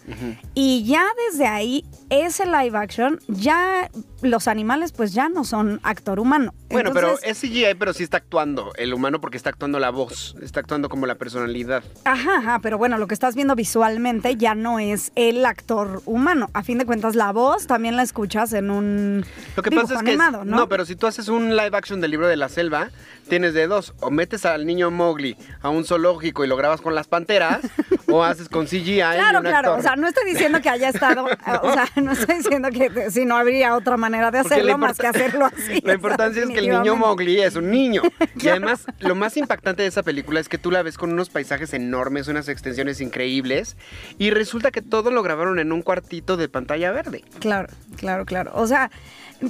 Y ya desde ahí, ese live action, ya los animales pues ya no son actor humano. Bueno, pero es CGI, pero sí está actuando el humano porque está actuando la voz, está actuando como la personalidad. Ajá, ajá, pero bueno, lo que estás viendo visualmente ya no es el actor humano. A fin de cuentas, la voz también la escuchas en un Lo que dibujo pasa es que animado, ¿no? no, pero si tú haces un live action del libro de la selva, tienes de dos, o metes al niño Mowgli a un zoológico y lo grabas con las panteras, o haces con CGI y Claro, un claro. actor. O sea, no estoy diciendo que haya estado. O sea, no estoy diciendo que si no habría otra manera de hacerlo más que hacerlo así. La importancia es que el niño. Mowgli es un niño. Y además, lo más impactante de esa película es que tú la ves con unos paisajes enormes, unas extensiones increíbles, y resulta que todo lo grabaron en un cuartito de pantalla verde. Claro, claro, claro. O sea,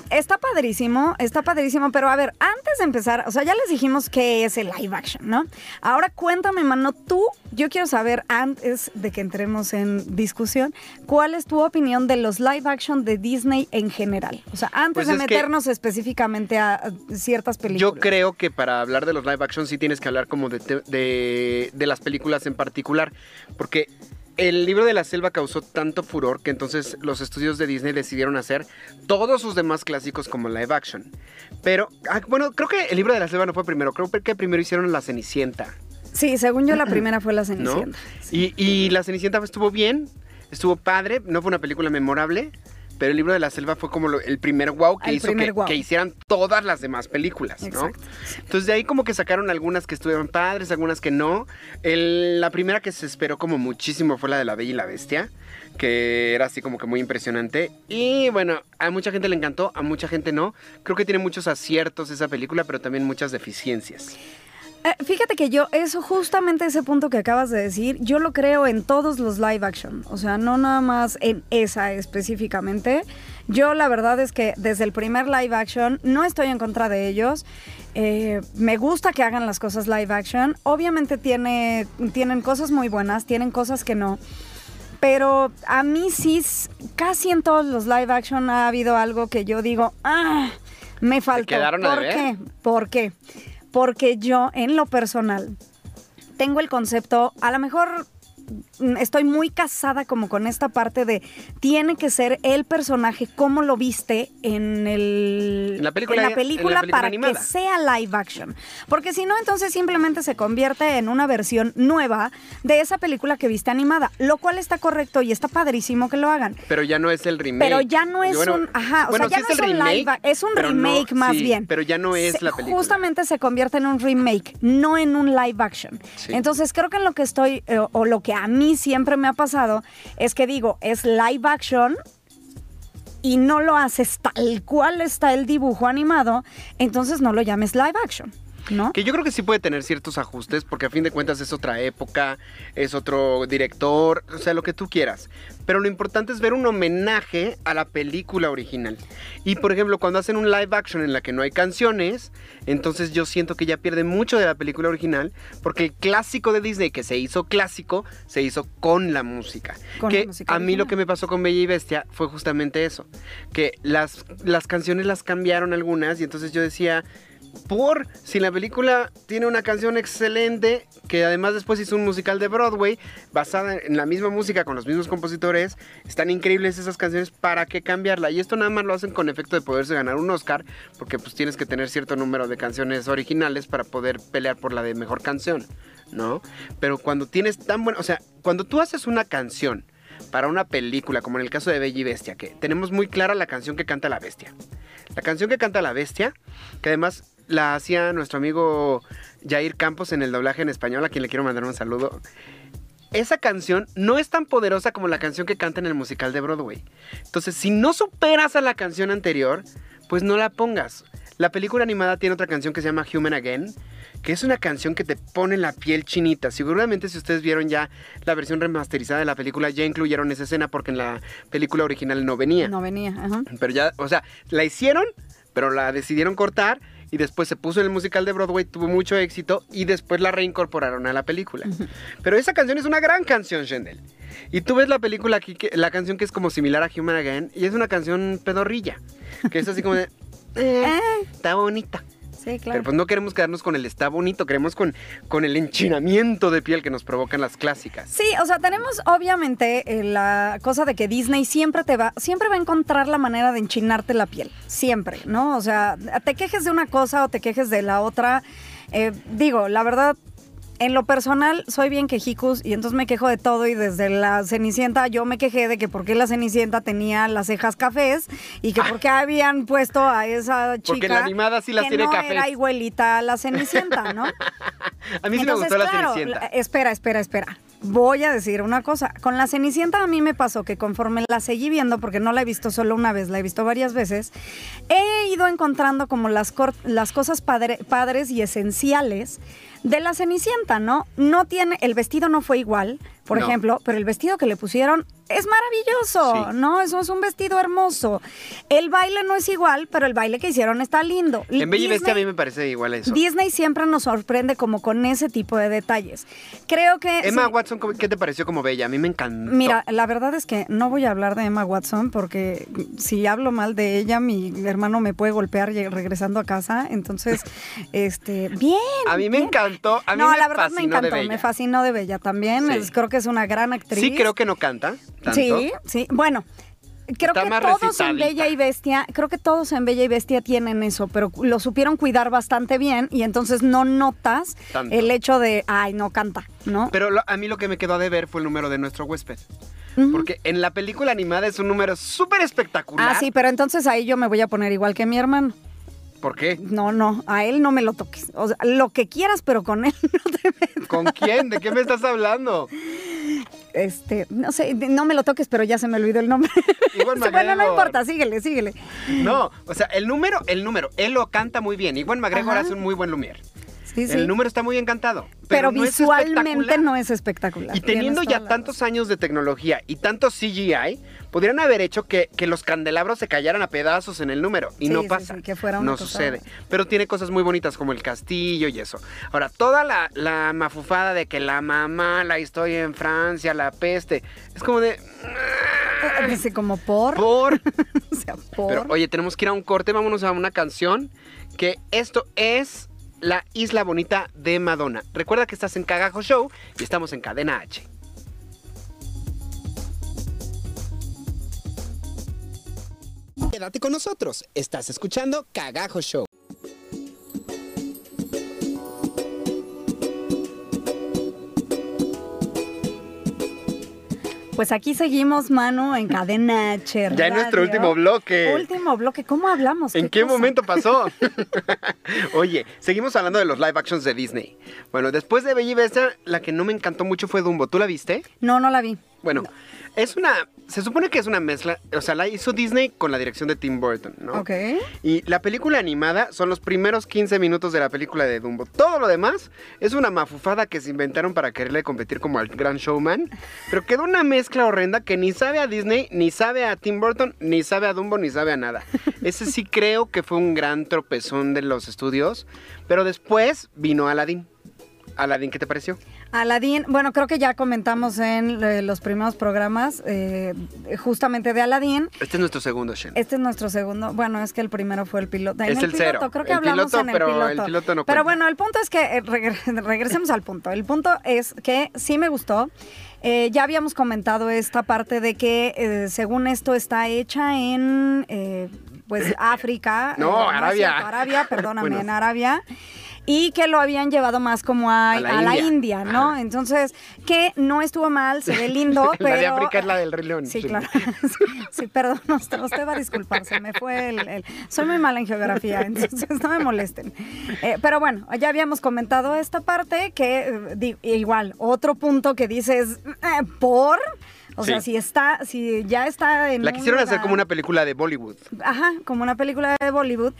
está padrísimo, está padrísimo, pero a ver, antes de empezar, o sea, ya les dijimos qué es el live action, ¿no? Ahora cuéntame, mano, tú, yo quiero saber antes de que entremos en discusión, ¿cuál es tu opinión de los live action de Disney en general? O sea, antes Pues de meternos específicamente a, ciertas películas. Yo creo que para hablar de los live action sí tienes que hablar como de, de las películas en particular, porque el libro de la selva causó tanto furor que entonces los estudios de Disney decidieron hacer todos sus demás clásicos como live action. Pero, ah, bueno, creo que el libro de la selva no fue primero, creo que primero hicieron La Cenicienta, Sí, según yo la primera fue La ¿no? Cenicienta. Sí. Y, y La Cenicienta estuvo bien, estuvo padre, no fue una película memorable. Pero el libro de la selva fue como lo- el primer wow que El hizo que, hicieran todas las demás películas, ¿no? Exacto. Entonces de ahí como que sacaron algunas que estuvieron padres, algunas que no. El- la primera que se esperó como muchísimo fue la de la Bella y la Bestia, que era así como que muy impresionante. Y bueno, a mucha gente le encantó, a mucha gente no. Creo que tiene muchos aciertos esa película, pero también muchas deficiencias. Eh, fíjate que yo, eso, justamente ese punto que acabas de decir, yo lo creo en todos los live action. O sea, no nada más en esa específicamente. Yo la verdad es que desde el primer live action no estoy en contra de ellos. Eh, me gusta que hagan las cosas live action. Obviamente tiene, tienen cosas muy buenas, tienen cosas que no. Pero a mí sí, casi en todos los live action ha habido algo que yo digo, ah, me faltó. quedaron ¿Por qué? ¿Por qué? Porque yo, en lo personal, tengo el concepto, a lo mejor estoy muy casada como con esta parte de tiene que ser el personaje como lo viste en el En la película- en la en la película para animada. que sea live action porque si no entonces simplemente se convierte en una versión nueva de esa película que viste animada lo cual está correcto y está padrísimo que lo hagan Pero ya no es el remake. pero ya no es Bueno, un, ajá, o bueno, sea, ya sí no es el un remake, live, es un no- remake más sí, bien. pero ya no es Se- la película. Justamente se convierte en un remake, no en un live action. Sí. Entonces creo que en lo que estoy, eh, o lo que a mí siempre me ha pasado, es que digo, es live action y no lo haces tal cual está el dibujo animado, entonces no lo llames live action. ¿No? Que yo creo que sí puede tener ciertos ajustes, porque a fin de cuentas es otra época, es otro director, o sea, lo que tú quieras. Pero lo importante es ver un homenaje a la película original. Y por ejemplo, cuando hacen un live action en la que no hay canciones, entonces yo siento que ya pierde mucho de la película original, porque el clásico de Disney que se hizo clásico, se hizo con la música. Con la que música a mí lo que me pasó con Bella y Bestia fue justamente eso, que las, las canciones las cambiaron algunas y entonces yo decía, por si la película tiene una canción excelente, que además después hizo un musical de Broadway basada en la misma música con los mismos compositores, están increíbles esas canciones, ¿para qué cambiarla? Y esto nada más lo hacen con efecto de poderse ganar un Oscar, porque pues tienes que tener cierto número de canciones originales para poder pelear por la de mejor canción, ¿no? Pero cuando tienes tan buena, o sea, cuando tú haces una canción para una película, como en el caso de Bella y Bestia, que tenemos muy clara la canción que canta la bestia. La canción que canta la bestia, que además la hacía nuestro amigo Jair Campos en el doblaje en español, a quien le quiero mandar un saludo. Esa canción no es tan poderosa como la canción que canta en el musical de Broadway. Entonces, si no superas a la canción anterior, pues no la pongas. La película animada tiene otra canción que se llama Human Again, que es una canción que te pone la piel chinita. Seguramente si ustedes vieron ya la versión remasterizada de la película, ya incluyeron esa escena porque en la película original no venía. No venía, ajá. Pero ya, o sea, la hicieron, pero la decidieron cortar y después se puso en el musical de Broadway, tuvo mucho éxito y después la reincorporaron a la película. Pero esa canción es una gran canción, Shendel. Y tú ves la película aquí, que- la canción que es como similar a Human Again y es una canción pedorrilla, que es así como de... "Eh, está bonita. Sí, claro. Pero pues no queremos quedarnos con el está bonito, queremos con, con el enchinamiento de piel que nos provocan las clásicas. Sí, o sea, tenemos obviamente eh, la cosa de que Disney siempre te va, siempre va a encontrar la manera de enchinarte la piel, siempre, ¿no? O sea, te quejes de una cosa o te quejes de la otra. eh, digo, la verdad, en lo personal soy bien quejicus y entonces me quejo de todo y desde la Cenicienta yo me quejé de que por qué la Cenicienta tenía las cejas cafés y que por qué habían puesto a esa chica Porque la animada sí las que tiene no cafés. era igualita a la Cenicienta, ¿no? A mí sí me Entonces, gustó la claro, Cenicienta. Espera, espera, espera. Voy a decir una cosa. Con la Cenicienta a mí me pasó que conforme la seguí viendo, porque no la he visto solo una vez, la he visto varias veces, he ido encontrando como las, las cosas padre- padres y esenciales de la Cenicienta, ¿no? No tiene, el vestido no fue igual, por No. ejemplo, pero el vestido que le pusieron es maravilloso, Sí. ¿no? Eso es un vestido hermoso. El baile no es igual, pero el baile que hicieron está lindo. En Bella y Bestia a mí me parece igual eso. Disney siempre nos sorprende como con ese tipo de detalles. Creo que... Emma sí, Watson, ¿cómo- ¿qué te pareció como Bella? A mí me encantó. Mira, la verdad es que no voy a hablar de Emma Watson porque si hablo mal de ella, mi hermano me puede golpear regresando a casa. Entonces, este, bien. A mí me bien. encantó, a mí no, me la verdad me encantó, me fascinó de Bella también. Sí. Es- creo que es una gran actriz. Sí, creo que no canta tanto. Sí, sí. Bueno, creo Está que todos en. Bella y Bestia, creo que todos en Bella y Bestia tienen eso, pero lo supieron cuidar bastante bien y entonces no notas Tanto. el hecho de, ay, no canta, ¿no? Pero lo- a mí lo que me quedó a deber fue el número de nuestro huésped. Porque en la película animada es un número súper espectacular. Ah, sí, pero entonces ahí yo me voy a poner igual que mi hermano. ¿Por qué? No, no, a él no me lo toques. O sea, lo que quieras, pero con él no te metas. ¿Con quién? ¿De qué me estás hablando? Este, no sé, no me lo toques, pero ya se me olvidó el nombre. Igual bueno, no importa, síguele, síguele. No, o sea, el número, el número, él lo canta muy bien. Igual McGregor Ajá. hace un muy buen Lumière. Sí, sí. El número está muy encantado. pero no visualmente no es espectacular. Y teniendo ya tantos años de tecnología y tanto CGI, podrían haber hecho que, que los candelabros se cayeran a pedazos en el número. Y Sí, no pasa. sí, que fuera una no cosa- sucede. Pero tiene cosas muy bonitas como el castillo y eso. Ahora, toda la, la mafufada de que la mamá, la historia en Francia, la peste, es como de... razón. Dice como por. Por... o sea, por. Pero oye, tenemos que ir a un corte, vámonos a una canción. Que esto es La Isla Bonita de Madonna. Recuerda que estás en Cagajo Show y estamos en Cadena H. Quédate con nosotros, estás escuchando Cagajo Show. Pues aquí seguimos, mano, en cadena H. Ya en nuestro último bloque. Último bloque. ¿Cómo hablamos? ¿En qué cosa? momento pasó? Oye, seguimos hablando de los live actions de Disney. Bueno, después de Bella y Bestia, la que no me encantó mucho fue Dumbo. ¿Tú la viste? No, no la vi. Bueno, es una se supone que es una mezcla, o sea, la hizo Disney con la dirección de Tim Burton, ¿no? Ok. Y la película animada son los primeros 15 minutos de la película de Dumbo. Todo lo demás es una mafufada que se inventaron para quererle competir como al Gran Showman. Pero quedó una mezcla horrenda que ni sabe a Disney, ni sabe a Tim Burton, ni sabe a Dumbo, ni sabe a nada. Ese sí creo que fue un gran tropezón de los estudios. Pero después vino Aladdin. Aladdin, ¿qué te pareció? Aladdin, bueno, creo que ya comentamos en eh, los primeros programas eh, justamente de Aladdin. Este es nuestro segundo, Shen. Este es nuestro segundo. Bueno, es que el primero fue el piloto. En Es el piloto, cero. Creo que El hablamos piloto, en el pero piloto. el piloto no Pero bueno, el punto es que eh, regre- regresemos al punto. El punto es que sí me gustó. Eh, ya habíamos comentado esta parte de que según esto está hecha en eh, pues África. No, Arabia. Arabia, perdóname, Bueno. en Arabia. Y que lo habían llevado más como a, A la a la India. ¿no? Entonces, que no estuvo mal, se ve lindo, pero... la de África es la del Rey León. Sí, claro. Sí, sí, perdón, usted, usted va a disculpar, se me fue el, el- Soy muy mala en geografía, entonces no me molesten. Eh, pero bueno, ya habíamos comentado esta parte que, eh, di- igual, otro punto que dices, eh, ¿por? O sea, si está, si ya está en La quisieron hacer como una película de Bollywood. Ajá, como una película de Bollywood.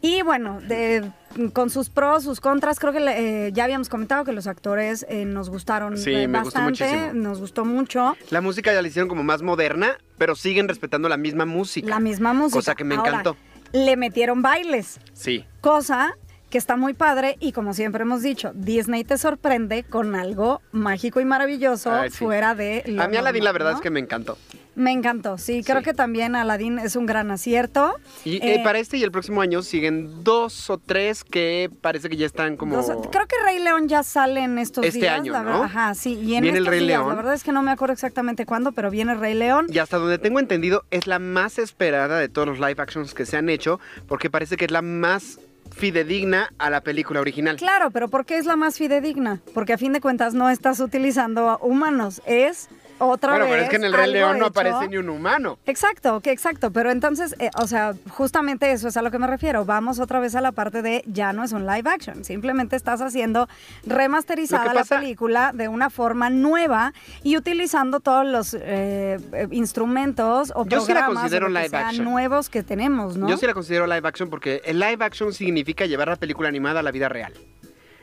Y bueno, de, con sus pros, sus contras, creo que eh, ya habíamos comentado que los actores eh, nos gustaron Sí, eh, me gustó bastante, muchísimo. nos gustó mucho. La música ya la hicieron como más moderna, pero siguen respetando la misma música. La misma música. Cosa que me Ahora, encantó. Le metieron bailes, Sí. cosa que está muy padre y como siempre hemos dicho, Disney te sorprende con algo mágico y maravilloso Ay, sí. fuera de lo A mí Aladdin la verdad ¿no? es que me encantó. Me encantó, sí, creo Sí. que también Aladdin es un gran acierto. Y Eh, eh, para este y el próximo año siguen dos o tres que parece que ya están como... Dos- creo que Rey León ya sale en estos Este días. año, la ¿no? Ajá, sí. Y en Viene el Rey días, León. La verdad es que no me acuerdo exactamente cuándo, pero viene Rey León. Y hasta donde tengo entendido, es la más esperada de todos los live actions que se han hecho, porque parece que es la más fidedigna a la película original. Claro, pero ¿por qué es la más fidedigna? Porque a fin de cuentas no estás utilizando a humanos, es otra bueno, vez. pero es que en el Rey León no hecho- aparece ni un humano. Exacto, que exacto, pero entonces, eh, o sea, justamente eso es a lo que me refiero. Vamos otra vez a la parte de ya no es un live action, simplemente estás haciendo remasterizada la película de una forma nueva y utilizando todos los eh, eh, instrumentos o Yo sí la programas o considero live action. nuevos que tenemos, ¿no? Yo sí la considero live action porque el live action significa llevar la película animada a la vida real.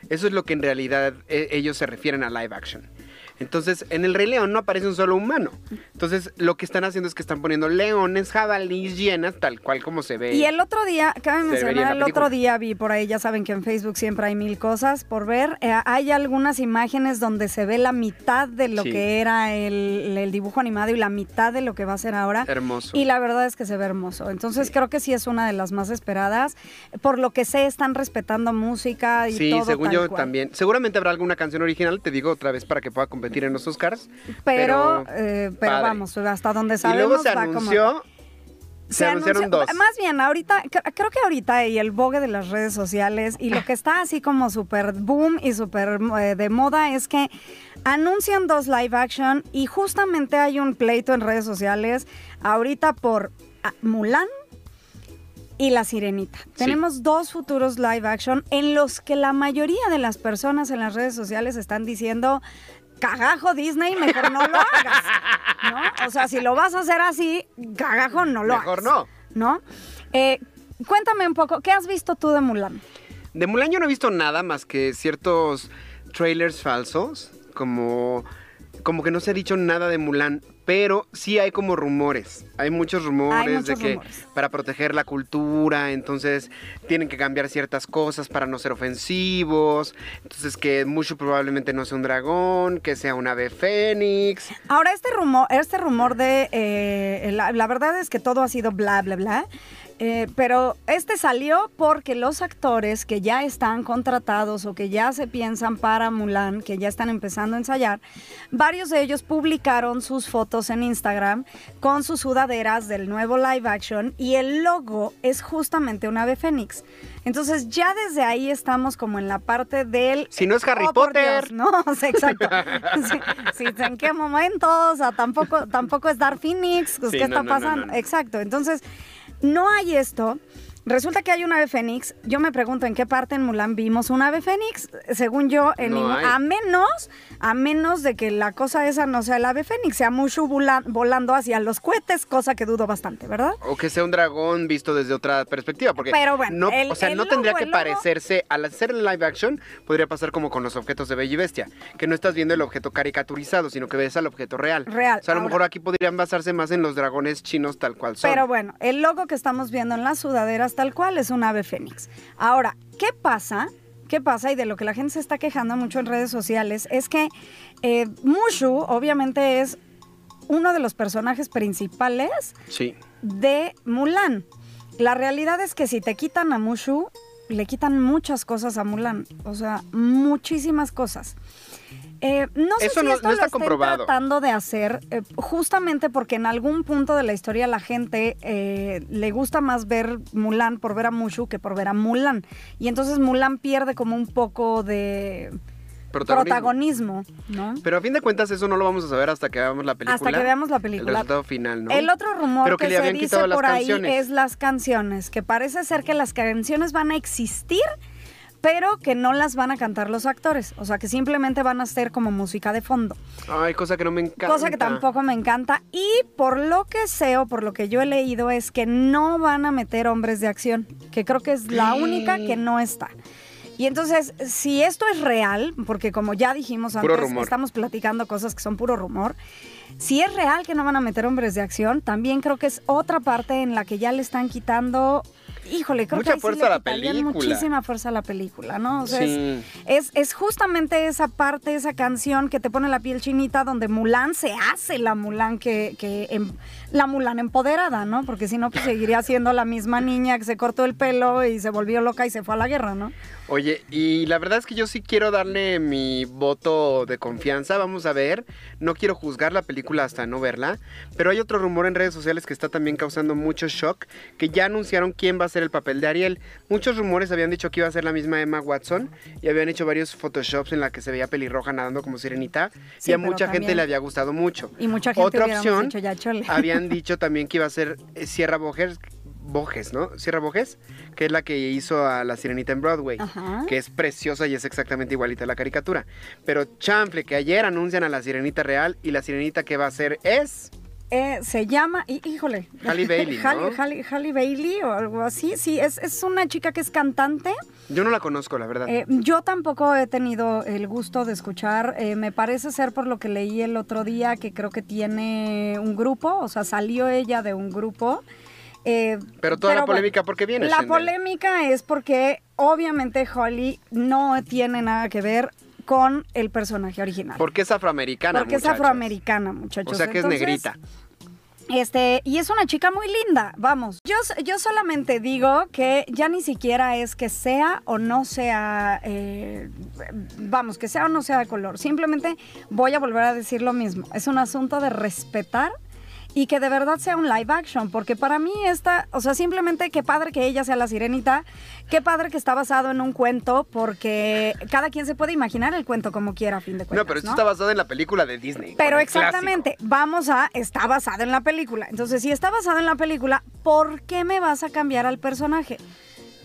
Eso es lo que en realidad eh, ellos se refieren a live action. Entonces, en el Rey León no aparece un solo humano. Entonces, lo que están haciendo es que están poniendo leones, jabalíes, llenas, tal cual como se ve. Y el otro día, cabe mencionar, el otro día vi por ahí, ya saben que en Facebook siempre hay mil cosas por ver. Eh, hay algunas imágenes donde se ve la mitad de lo Sí. que era el, el dibujo animado y la mitad de lo que va a ser ahora. Hermoso. Y la verdad es que se ve hermoso. Entonces Sí. creo que sí es una de las más esperadas. Por lo que sé, están respetando música y Sí, todo. según tal yo cual. también. Seguramente habrá alguna canción original, te digo otra vez, para que pueda competir en los Oscars. Pero, Pero, eh, pero vamos, hasta donde Y sabemos luego se va como- anunció, se, anunciaron anunció- dos. Más bien, ahorita, cre- creo que ahorita y el vogue de las redes sociales y lo que está así como súper boom y súper eh, de moda es que anuncian dos live action y justamente hay un pleito en redes sociales ahorita por ah, Mulan y La Sirenita. Tenemos dos futuros live action en los que la mayoría de las personas en las redes sociales están diciendo cagajo Disney, mejor no lo hagas, ¿no? O sea, si lo vas a hacer así, cagajo no lo Mejor hagas. no. ¿No? Eh, cuéntame un poco, ¿qué has visto tú de Mulan? De Mulan yo no he visto nada más que ciertos trailers falsos, como, como que no se ha dicho nada de Mulan, pero sí hay como rumores. Hay muchos rumores Hay muchos de que rumores. para proteger la cultura, entonces tienen que cambiar ciertas cosas para no ser ofensivos, entonces que mucho probablemente no sea un dragón, que sea un ave fénix. Ahora, este rumor, este rumor de. eh, la, la verdad es que todo ha sido bla, bla, bla. Eh, pero este salió porque los actores que ya están contratados o que ya se piensan para Mulan, que ya están empezando a ensayar, varios de ellos publicaron sus fotos en Instagram con sus sudaderas del nuevo live action y el logo es justamente un ave fénix. Entonces ya desde ahí estamos como en la parte del... Si no es Harry Oh, por Potter. Dios, no, exacto. ¿En qué momento? O sea, tampoco, tampoco es Dark Phoenix. pues, Sí, ¿Qué no, está no, pasando? no. Exacto. Entonces, no hay esto. Resulta que hay un ave fénix. Yo me pregunto en qué parte en Mulan vimos un ave fénix. Según yo, en No ningún- hay. a menos, a menos de que la cosa esa no sea el ave fénix, sea Mushu vola- volando hacia los cohetes, cosa que dudo bastante, ¿verdad? O que sea un dragón visto desde otra perspectiva, porque Pero bueno, no, el- o sea, no tendría que parecerse, al hacer el live action, podría pasar como con los objetos de Bella y Bestia, que no estás viendo el objeto caricaturizado, sino que ves al objeto real. Real, O sea, a lo ahora- mejor aquí podrían basarse más en los dragones chinos tal cual son. Pero bueno, el logo que estamos viendo en las sudaderas tal cual es un ave fénix. Ahora, ¿qué pasa? ¿Qué pasa? Y de lo que la gente se está quejando mucho en redes sociales es que eh, Mushu obviamente es uno de los personajes principales Sí. de Mulan. La realidad es que si te quitan a Mushu, le quitan muchas cosas a Mulan. O sea, muchísimas cosas. Eh, no sé Eso si no- esto no lo estén comprobado. tratando de hacer eh, justamente porque en algún punto de la historia la gente eh, le gusta más ver Mulan por ver a Mushu que por ver a Mulan. Y entonces Mulan pierde como un poco de Protagonismo. protagonismo, ¿no? Pero a fin de cuentas eso no lo vamos a saber hasta que veamos la película. Hasta que veamos la El película. resultado final, ¿no? El otro rumor Pero que, se dice por ahí canciones. es las canciones, que parece ser que las canciones van a existir, pero que no las van a cantar los actores, o sea, que simplemente van a ser como música de fondo, Ay, cosa que no me encanta. cosa que tampoco me encanta y por lo que sé o por lo que yo he leído es que no van a meter hombres de acción, que creo que es la única que no está. Y entonces, si esto es real, porque como ya dijimos antes, estamos platicando cosas que son puro rumor, si es real que no van a meter hombres de acción, también creo que es otra parte en la que ya le están quitando, híjole, creo Mucha que sí fuerza a la película. muchísima fuerza a la película, ¿no? O sea, es- es, es justamente esa parte, esa canción que te pone la piel chinita, donde Mulan se hace la Mulan que, que em- la Mulan empoderada, ¿no? Porque si no, pues seguiría siendo la misma niña que se cortó el pelo y se volvió loca y se fue a la guerra, ¿no? Oye, y la verdad es que yo sí quiero darle mi voto de confianza. Vamos a ver. No quiero juzgar la película hasta no verla. Pero hay otro rumor en redes sociales que está también causando mucho shock. Que ya anunciaron quién va a ser el papel de Ariel. Muchos rumores habían dicho que iba a ser la misma Emma Watson. Y habían hecho varios photoshops en la que se veía pelirroja nadando como sirenita. Sí, y a mucha gente le había gustado mucho. Y mucha gente Otra opción, dicho, ya chole. habían dicho también que iba a ser eh, Sierra Bojes, Bojes, ¿no? Sierra Bojes, que es la que hizo a la sirenita en Broadway, Ajá. que es preciosa y es exactamente igualita a la caricatura. Pero chanfle, que ayer anuncian a la sirenita real y la sirenita que va a ser es... Eh, se llama, hí- híjole. Halle Bailey, ¿no? Halle, Halle- Halle Bailey o algo así. Sí, es, es una chica que es cantante. Yo no la conozco, la verdad. Eh, yo tampoco he tenido el gusto de escuchar. eh, me parece ser por lo que leí el otro día que creo que tiene un grupo, o sea, salió ella de un grupo. eh, pero toda la polémica, ¿por qué viene? La polémica es porque obviamente Holly no tiene nada que ver con el personaje original. Porque es afroamericana, porque es afroamericana, muchachos. O sea que Entonces, es negrita. este, y es una chica muy linda, vamos. Yo, yo solamente digo que ya ni siquiera es que sea o no sea, eh, vamos, que sea o no sea de color. Simplemente voy a volver a decir lo mismo. Es un asunto de respetar y que de verdad sea un live action, porque para mí esta, o sea, simplemente qué padre que ella sea la sirenita, qué padre que está basado en un cuento, porque cada quien se puede imaginar el cuento como quiera a fin de cuentas. No, pero esto está basado en la película de Disney. Pero clásico. exactamente, vamos a, está basado en la película. Entonces, si está basado en la película, ¿por qué me vas a cambiar al personaje?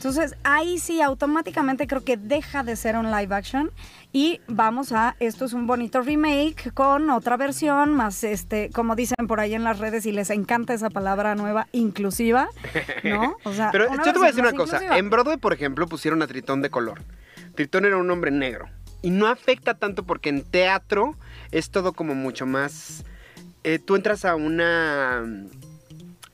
Entonces, ahí sí, automáticamente creo que deja de ser un live action y vamos a, esto es un bonito remake con otra versión, más este, como dicen por ahí en las redes y les encanta esa palabra nueva, inclusiva, ¿no? O sea, Pero yo te voy a decir una cosa. inclusiva. En Broadway, por ejemplo, pusieron a Tritón de color. Tritón era un hombre negro. Y no afecta tanto porque en teatro es todo como mucho más... eh, tú entras a una...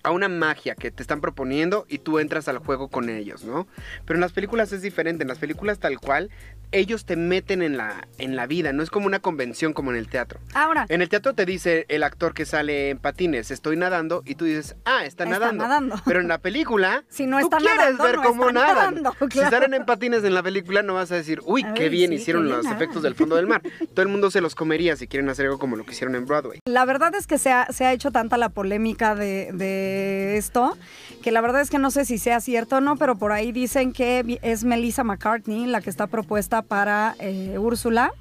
a una magia que te están proponiendo y tú entras al juego con ellos, ¿no? Pero en las películas es diferente. En las películas tal cual, ellos te meten en la, en la vida. No es como una convención como en el teatro. Ahora, En el teatro te dice el actor que sale en patines, estoy nadando, y tú dices, ah, está, Está nadando. nadando. Pero en la película, Si no tú está quieres nadando, ver no cómo nadan. nadando, Si salen en patines en la película, no vas a decir, uy, qué bien sí, hicieron qué bien los efectos del fondo del mar. Todo el mundo se los comería si quieren hacer algo como lo que hicieron en Broadway. La verdad es que se ha, se ha hecho tanta la polémica de, de esto que la verdad es que no sé si sea cierto o no, pero por ahí dicen que es Melissa McCartney la que está propuesta para eh, Úrsula.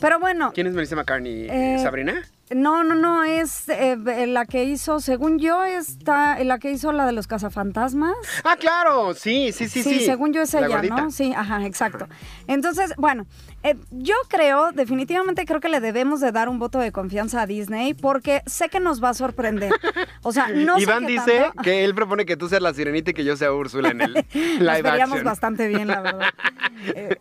Pero bueno, ¿Quién es Melissa McCartney? Eh, ¿Sabrina? No, no, no, es eh, la que hizo, según yo, está la que hizo la de los cazafantasmas. Ah, claro, sí, sí, sí, sí. Sí, según yo es La ella, gordita. ¿no? Sí, ajá, exacto. Entonces, bueno, eh, yo creo, definitivamente creo que le debemos de dar un voto de confianza a Disney porque sé que nos va a sorprender. O sea, no sé Iván qué dice tanto- que él propone que tú seas la sirenita y que yo sea Úrsula en el Nos live veríamos action. bastante bien, la verdad. Eh,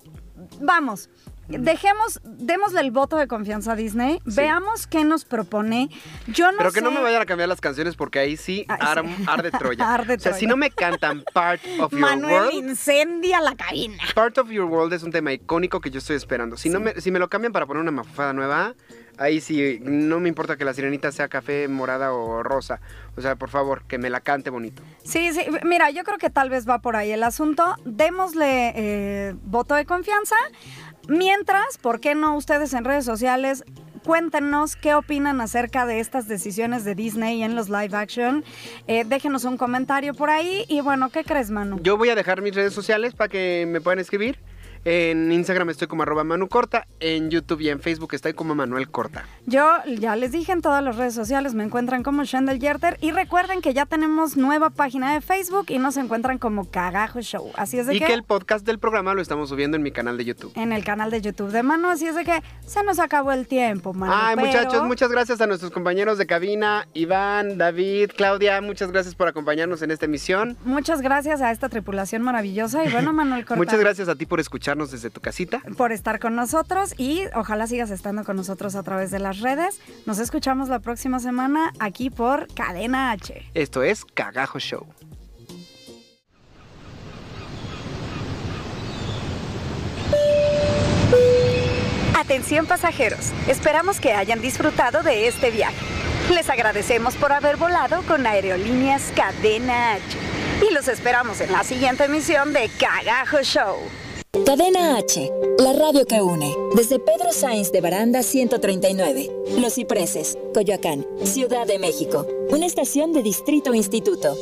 vamos. Dejemos, démosle el voto de confianza a Disney, veamos qué nos propone. Yo no Pero que sé. no me vayan a cambiar las canciones porque ahí sí ar- sí. arde Troya. Arde o sea, si Troya. no me cantan Part of Your Manuel World, incendia la cabina. Part of Your World es un tema icónico que yo estoy esperando. Si, no me, si me lo cambian para poner una mafufada nueva, ahí sí, no me importa que la sirenita sea café, morada o rosa. O sea, por favor, que me la cante bonito. Sí, sí, mira, yo creo que tal vez va por ahí el asunto. Démosle eh, voto de confianza. Mientras, ¿por qué no ustedes en redes sociales? Cuéntenos qué opinan acerca de estas decisiones de Disney en los live action. Eh, déjenos un comentario por ahí. Y bueno, ¿qué crees, Manu? Yo voy a dejar mis redes sociales para que me puedan escribir. En Instagram estoy como arroba Manu Corta, en YouTube y en Facebook estoy como Manuel Corta. Yo ya les dije en todas las redes sociales, me encuentran como Shendel Yerter. Y recuerden que ya tenemos nueva página de Facebook y nos encuentran como Cagajo Show. Así es de Y que... que el podcast del programa lo estamos subiendo en mi canal de YouTube. en el canal de YouTube de Manu, así es de que se nos acabó el tiempo, Manu. Ay, pero- muchachos, muchas gracias a nuestros compañeros de cabina, Iván, David, Claudia, muchas gracias por acompañarnos en esta emisión. Muchas gracias a esta tripulación maravillosa y bueno, Manuel Cortázar. Muchas gracias a ti por escucharnos desde tu casita. por estar con nosotros y ojalá sigas estando con nosotros a través de las redes. Nos escuchamos la próxima semana aquí por Cadena H. Esto es Cagajo Show. Atención pasajeros, esperamos que hayan disfrutado de este viaje. Les agradecemos por haber volado con Aerolíneas Cadena H. Y los esperamos en la siguiente emisión de Cagajo Show. Cadena H, la radio que une. Desde Pedro Sainz de Baranda 139, Los Cipreses, Coyoacán, Ciudad de México. Una estación de Distrito Instituto.